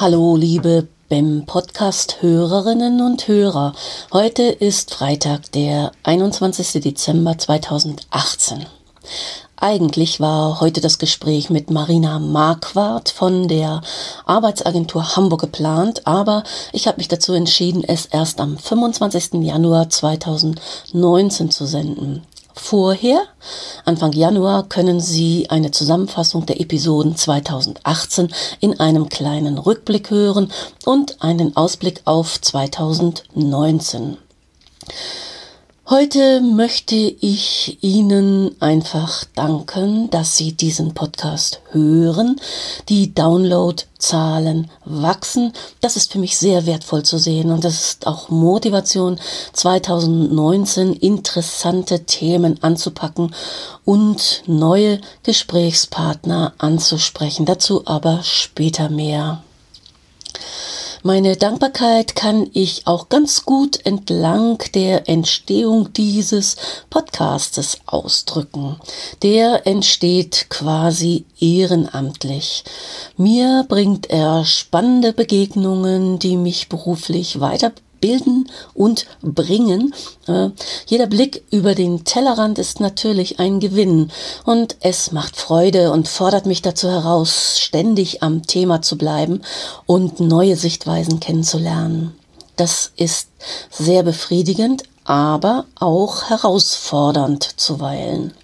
Hallo, liebe BEM Podcast Hörerinnen und Hörer. Heute ist Freitag, der 21. Dezember 2018. Eigentlich war heute das Gespräch mit Marina Marquardt von der Arbeitsagentur Hamburg geplant, aber ich habe mich dazu entschieden, es erst am 25. Januar 2019 zu senden. Vorher, Anfang Januar, können Sie eine Zusammenfassung der Episoden 2018 in einem kleinen Rückblick hören und einen Ausblick auf 2019. Heute möchte ich Ihnen einfach danken, dass Sie diesen Podcast hören. Die Downloadzahlen wachsen. Das ist für mich sehr wertvoll zu sehen und das ist auch Motivation, 2019 interessante Themen anzupacken und neue Gesprächspartner anzusprechen. Dazu aber später mehr. Meine Dankbarkeit kann ich auch ganz gut entlang der Entstehung dieses Podcastes ausdrücken. Der entsteht quasi ehrenamtlich. Mir bringt er spannende Begegnungen, die mich beruflich weiter bilden und bringen. Äh, jeder Blick über den Tellerrand ist natürlich ein Gewinn und es macht Freude und fordert mich dazu heraus, ständig am Thema zu bleiben und neue Sichtweisen kennenzulernen. Das ist sehr befriedigend, aber auch herausfordernd zuweilen.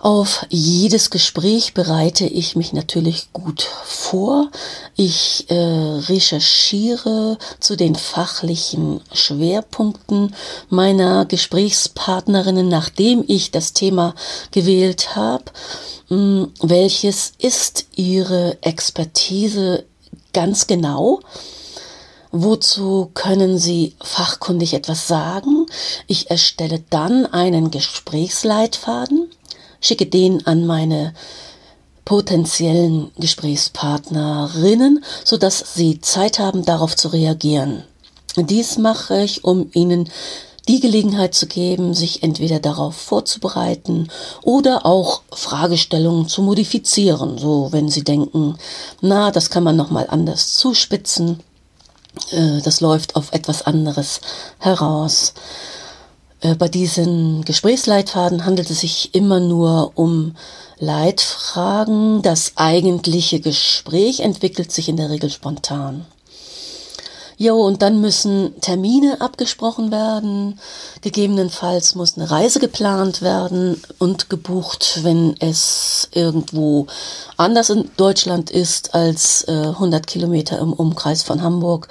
Auf jedes Gespräch bereite ich mich natürlich gut vor. Ich äh, recherchiere zu den fachlichen Schwerpunkten meiner Gesprächspartnerinnen, nachdem ich das Thema gewählt habe. Hm, welches ist ihre Expertise ganz genau? Wozu können Sie fachkundig etwas sagen? Ich erstelle dann einen Gesprächsleitfaden schicke den an meine potenziellen Gesprächspartnerinnen, sodass sie Zeit haben, darauf zu reagieren. Dies mache ich, um ihnen die Gelegenheit zu geben, sich entweder darauf vorzubereiten oder auch Fragestellungen zu modifizieren, so wenn sie denken, na, das kann man noch mal anders zuspitzen, äh, das läuft auf etwas anderes heraus. Äh, bei diesen Gesprächsleitfaden handelt es sich immer nur um Leitfragen. Das eigentliche Gespräch entwickelt sich in der Regel spontan. Jo, und dann müssen Termine abgesprochen werden. Gegebenenfalls muss eine Reise geplant werden und gebucht, wenn es irgendwo anders in Deutschland ist als äh, 100 Kilometer im Umkreis von Hamburg.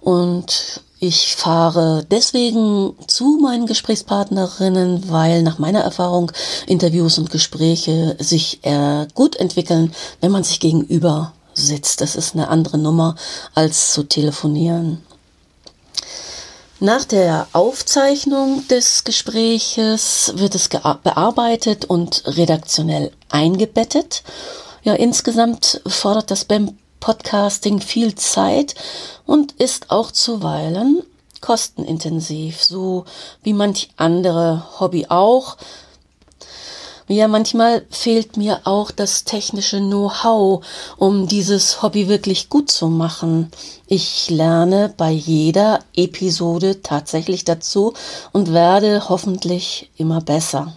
Und ich fahre deswegen zu meinen Gesprächspartnerinnen, weil nach meiner Erfahrung Interviews und Gespräche sich äh, gut entwickeln, wenn man sich gegenüber sitzt. Das ist eine andere Nummer als zu telefonieren. Nach der Aufzeichnung des Gespräches wird es bearbeitet und redaktionell eingebettet. Ja, insgesamt fordert das BEM Podcasting viel Zeit und ist auch zuweilen kostenintensiv, so wie manch andere Hobby auch. Ja, manchmal fehlt mir auch das technische Know-how, um dieses Hobby wirklich gut zu machen. Ich lerne bei jeder Episode tatsächlich dazu und werde hoffentlich immer besser.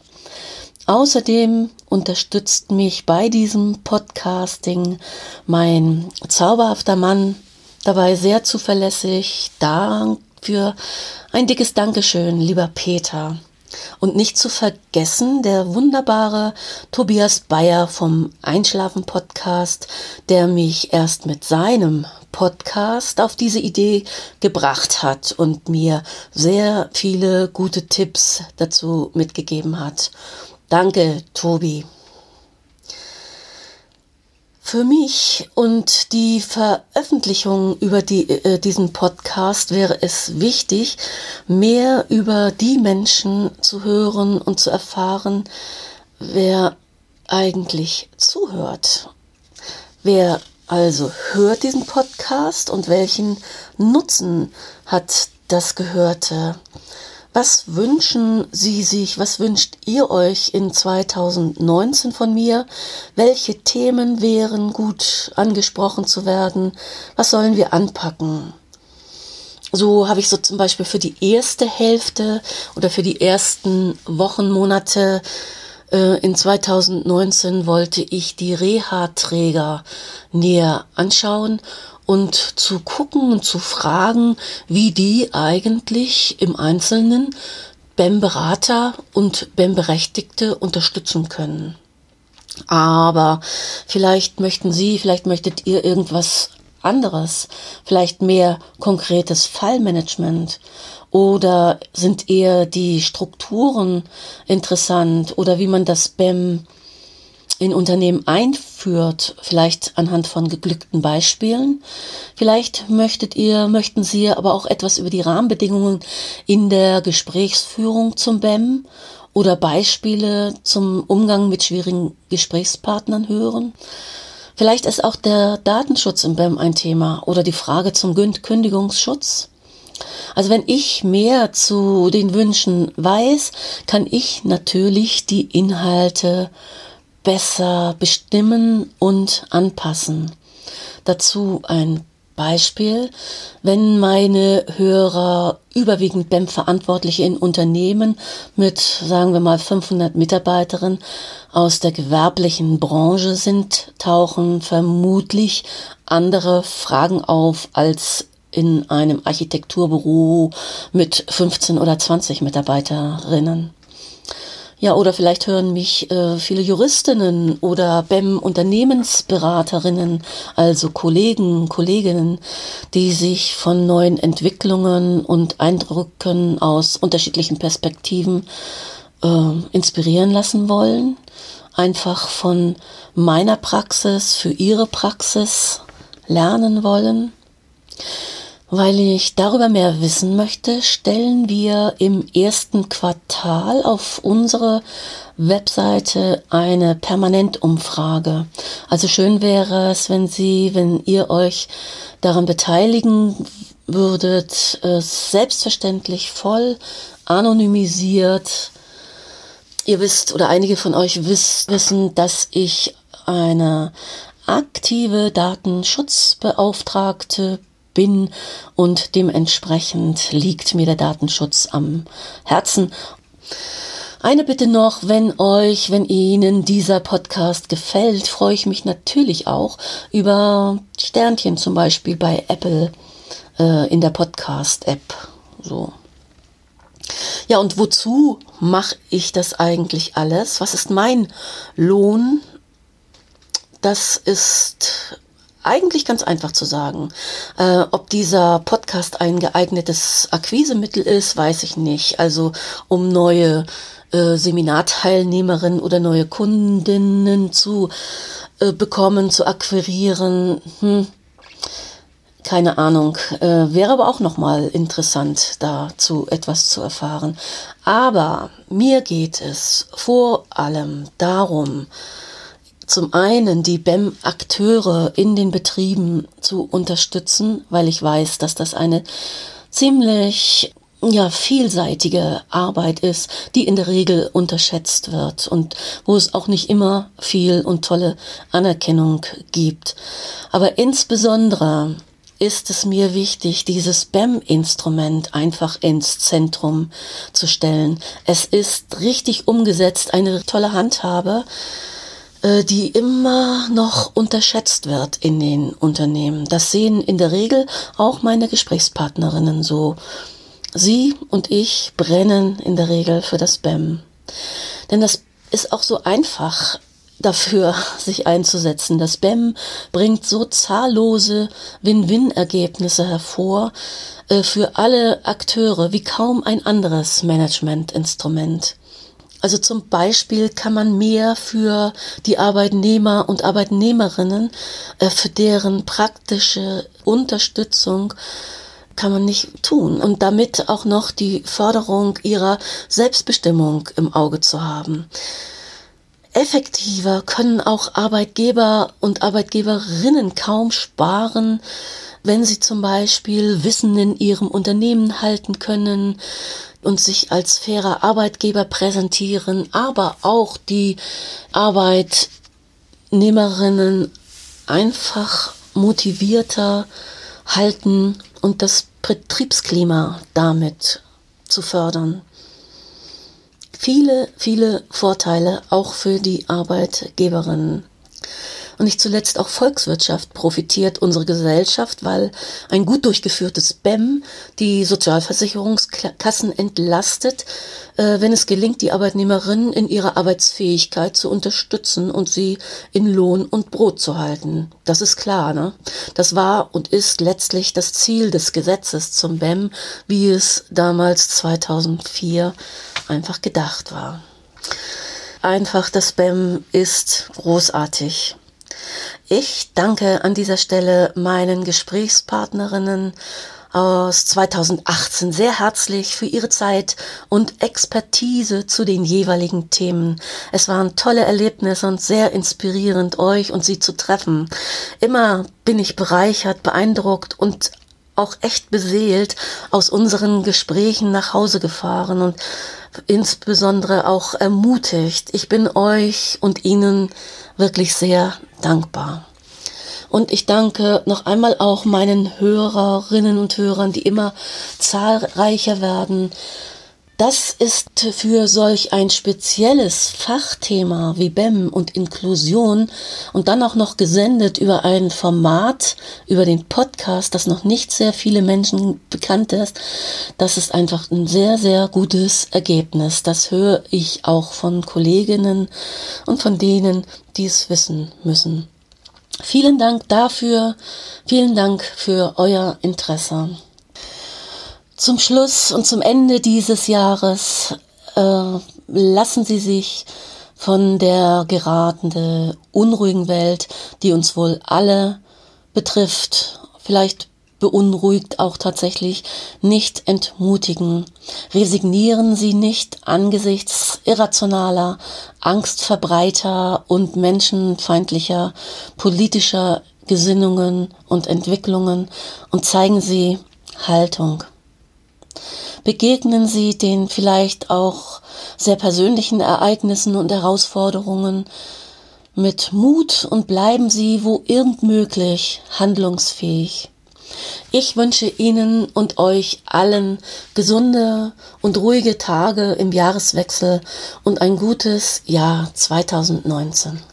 Außerdem unterstützt mich bei diesem Podcasting mein zauberhafter Mann dabei sehr zuverlässig. Dafür ein dickes Dankeschön, lieber Peter. Und nicht zu vergessen der wunderbare Tobias Bayer vom Einschlafen Podcast, der mich erst mit seinem Podcast auf diese Idee gebracht hat und mir sehr viele gute Tipps dazu mitgegeben hat. Danke, Tobi. Für mich und die Veröffentlichung über die, äh, diesen Podcast wäre es wichtig, mehr über die Menschen zu hören und zu erfahren, wer eigentlich zuhört. Wer also hört diesen Podcast und welchen Nutzen hat das Gehörte? Was wünschen Sie sich, was wünscht ihr euch in 2019 von mir? Welche Themen wären gut angesprochen zu werden? Was sollen wir anpacken? So habe ich so zum Beispiel für die erste Hälfte oder für die ersten Wochen, Monate in 2019 wollte ich die Reha-Träger näher anschauen und zu gucken und zu fragen, wie die eigentlich im Einzelnen BEM-Berater und BEM-Berechtigte unterstützen können. Aber vielleicht möchten Sie, vielleicht möchtet ihr irgendwas anderes, vielleicht mehr konkretes Fallmanagement oder sind eher die Strukturen interessant oder wie man das BEM in Unternehmen einführt, vielleicht anhand von geglückten Beispielen. Vielleicht möchtet ihr, möchten Sie aber auch etwas über die Rahmenbedingungen in der Gesprächsführung zum BEM oder Beispiele zum Umgang mit schwierigen Gesprächspartnern hören. Vielleicht ist auch der Datenschutz im BEM ein Thema oder die Frage zum Kündigungsschutz. Also wenn ich mehr zu den Wünschen weiß, kann ich natürlich die Inhalte besser bestimmen und anpassen. Dazu ein Beispiel, wenn meine Hörer überwiegend BEM-Verantwortliche in Unternehmen mit, sagen wir mal, 500 Mitarbeiterinnen aus der gewerblichen Branche sind, tauchen vermutlich andere Fragen auf als in einem Architekturbüro mit 15 oder 20 Mitarbeiterinnen. Ja, oder vielleicht hören mich äh, viele Juristinnen oder BEM-Unternehmensberaterinnen, also Kollegen, Kolleginnen, die sich von neuen Entwicklungen und Eindrücken aus unterschiedlichen Perspektiven äh, inspirieren lassen wollen. Einfach von meiner Praxis für ihre Praxis lernen wollen. Weil ich darüber mehr wissen möchte, stellen wir im ersten Quartal auf unsere Webseite eine Permanentumfrage. Also schön wäre es, wenn Sie, wenn ihr euch daran beteiligen würdet, selbstverständlich voll anonymisiert. Ihr wisst oder einige von euch wissen, dass ich eine aktive Datenschutzbeauftragte bin und dementsprechend liegt mir der Datenschutz am Herzen. Eine Bitte noch, wenn euch, wenn Ihnen dieser Podcast gefällt, freue ich mich natürlich auch über Sternchen zum Beispiel bei Apple äh, in der Podcast-App. So. Ja, und wozu mache ich das eigentlich alles? Was ist mein Lohn? Das ist eigentlich ganz einfach zu sagen. Äh, ob dieser Podcast ein geeignetes Akquisemittel ist, weiß ich nicht. Also um neue äh, Seminarteilnehmerinnen oder neue Kundinnen zu äh, bekommen, zu akquirieren. Hm. Keine Ahnung. Äh, wäre aber auch nochmal interessant, dazu etwas zu erfahren. Aber mir geht es vor allem darum, zum einen die BEM-Akteure in den Betrieben zu unterstützen, weil ich weiß, dass das eine ziemlich ja, vielseitige Arbeit ist, die in der Regel unterschätzt wird und wo es auch nicht immer viel und tolle Anerkennung gibt. Aber insbesondere ist es mir wichtig, dieses BEM-Instrument einfach ins Zentrum zu stellen. Es ist richtig umgesetzt, eine tolle Handhabe, die immer noch unterschätzt wird in den Unternehmen. Das sehen in der Regel auch meine Gesprächspartnerinnen so. Sie und ich brennen in der Regel für das BEM. Denn das ist auch so einfach dafür, sich einzusetzen. Das BEM bringt so zahllose Win-Win-Ergebnisse hervor äh, für alle Akteure wie kaum ein anderes Managementinstrument. Also zum Beispiel kann man mehr für die Arbeitnehmer und Arbeitnehmerinnen, äh, für deren praktische Unterstützung kann man nicht tun und damit auch noch die Förderung ihrer Selbstbestimmung im Auge zu haben. Effektiver können auch Arbeitgeber und Arbeitgeberinnen kaum sparen, wenn sie zum Beispiel Wissen in ihrem Unternehmen halten können und sich als fairer Arbeitgeber präsentieren, aber auch die Arbeitnehmerinnen einfach motivierter halten und das Betriebsklima damit zu fördern. Viele, viele Vorteile auch für die Arbeitgeberinnen und nicht zuletzt auch Volkswirtschaft profitiert unsere Gesellschaft, weil ein gut durchgeführtes BEM die Sozialversicherungskassen entlastet, äh, wenn es gelingt, die Arbeitnehmerinnen in ihrer Arbeitsfähigkeit zu unterstützen und sie in Lohn und Brot zu halten. Das ist klar, ne? Das war und ist letztlich das Ziel des Gesetzes zum BEM, wie es damals 2004 einfach gedacht war. Einfach, das BEM ist großartig. Ich danke an dieser Stelle meinen Gesprächspartnerinnen aus 2018 sehr herzlich für ihre Zeit und Expertise zu den jeweiligen Themen. Es waren tolle Erlebnisse und sehr inspirierend, euch und sie zu treffen. Immer bin ich bereichert, beeindruckt und auch echt beseelt aus unseren Gesprächen nach Hause gefahren und insbesondere auch ermutigt. Ich bin euch und Ihnen wirklich sehr dankbar. Und ich danke noch einmal auch meinen Hörerinnen und Hörern, die immer zahlreicher werden, das ist für solch ein spezielles Fachthema wie BEM und Inklusion und dann auch noch gesendet über ein Format, über den Podcast, das noch nicht sehr viele Menschen bekannt ist. Das ist einfach ein sehr, sehr gutes Ergebnis. Das höre ich auch von Kolleginnen und von denen, die es wissen müssen. Vielen Dank dafür. Vielen Dank für euer Interesse. Zum Schluss und zum Ende dieses Jahres äh, lassen Sie sich von der geratene, unruhigen Welt, die uns wohl alle betrifft, vielleicht beunruhigt auch tatsächlich, nicht entmutigen. Resignieren Sie nicht angesichts irrationaler, Angstverbreiter und menschenfeindlicher politischer Gesinnungen und Entwicklungen und zeigen Sie Haltung. Begegnen Sie den vielleicht auch sehr persönlichen Ereignissen und Herausforderungen mit Mut und bleiben Sie, wo irgend möglich, handlungsfähig. Ich wünsche Ihnen und euch allen gesunde und ruhige Tage im Jahreswechsel und ein gutes Jahr 2019.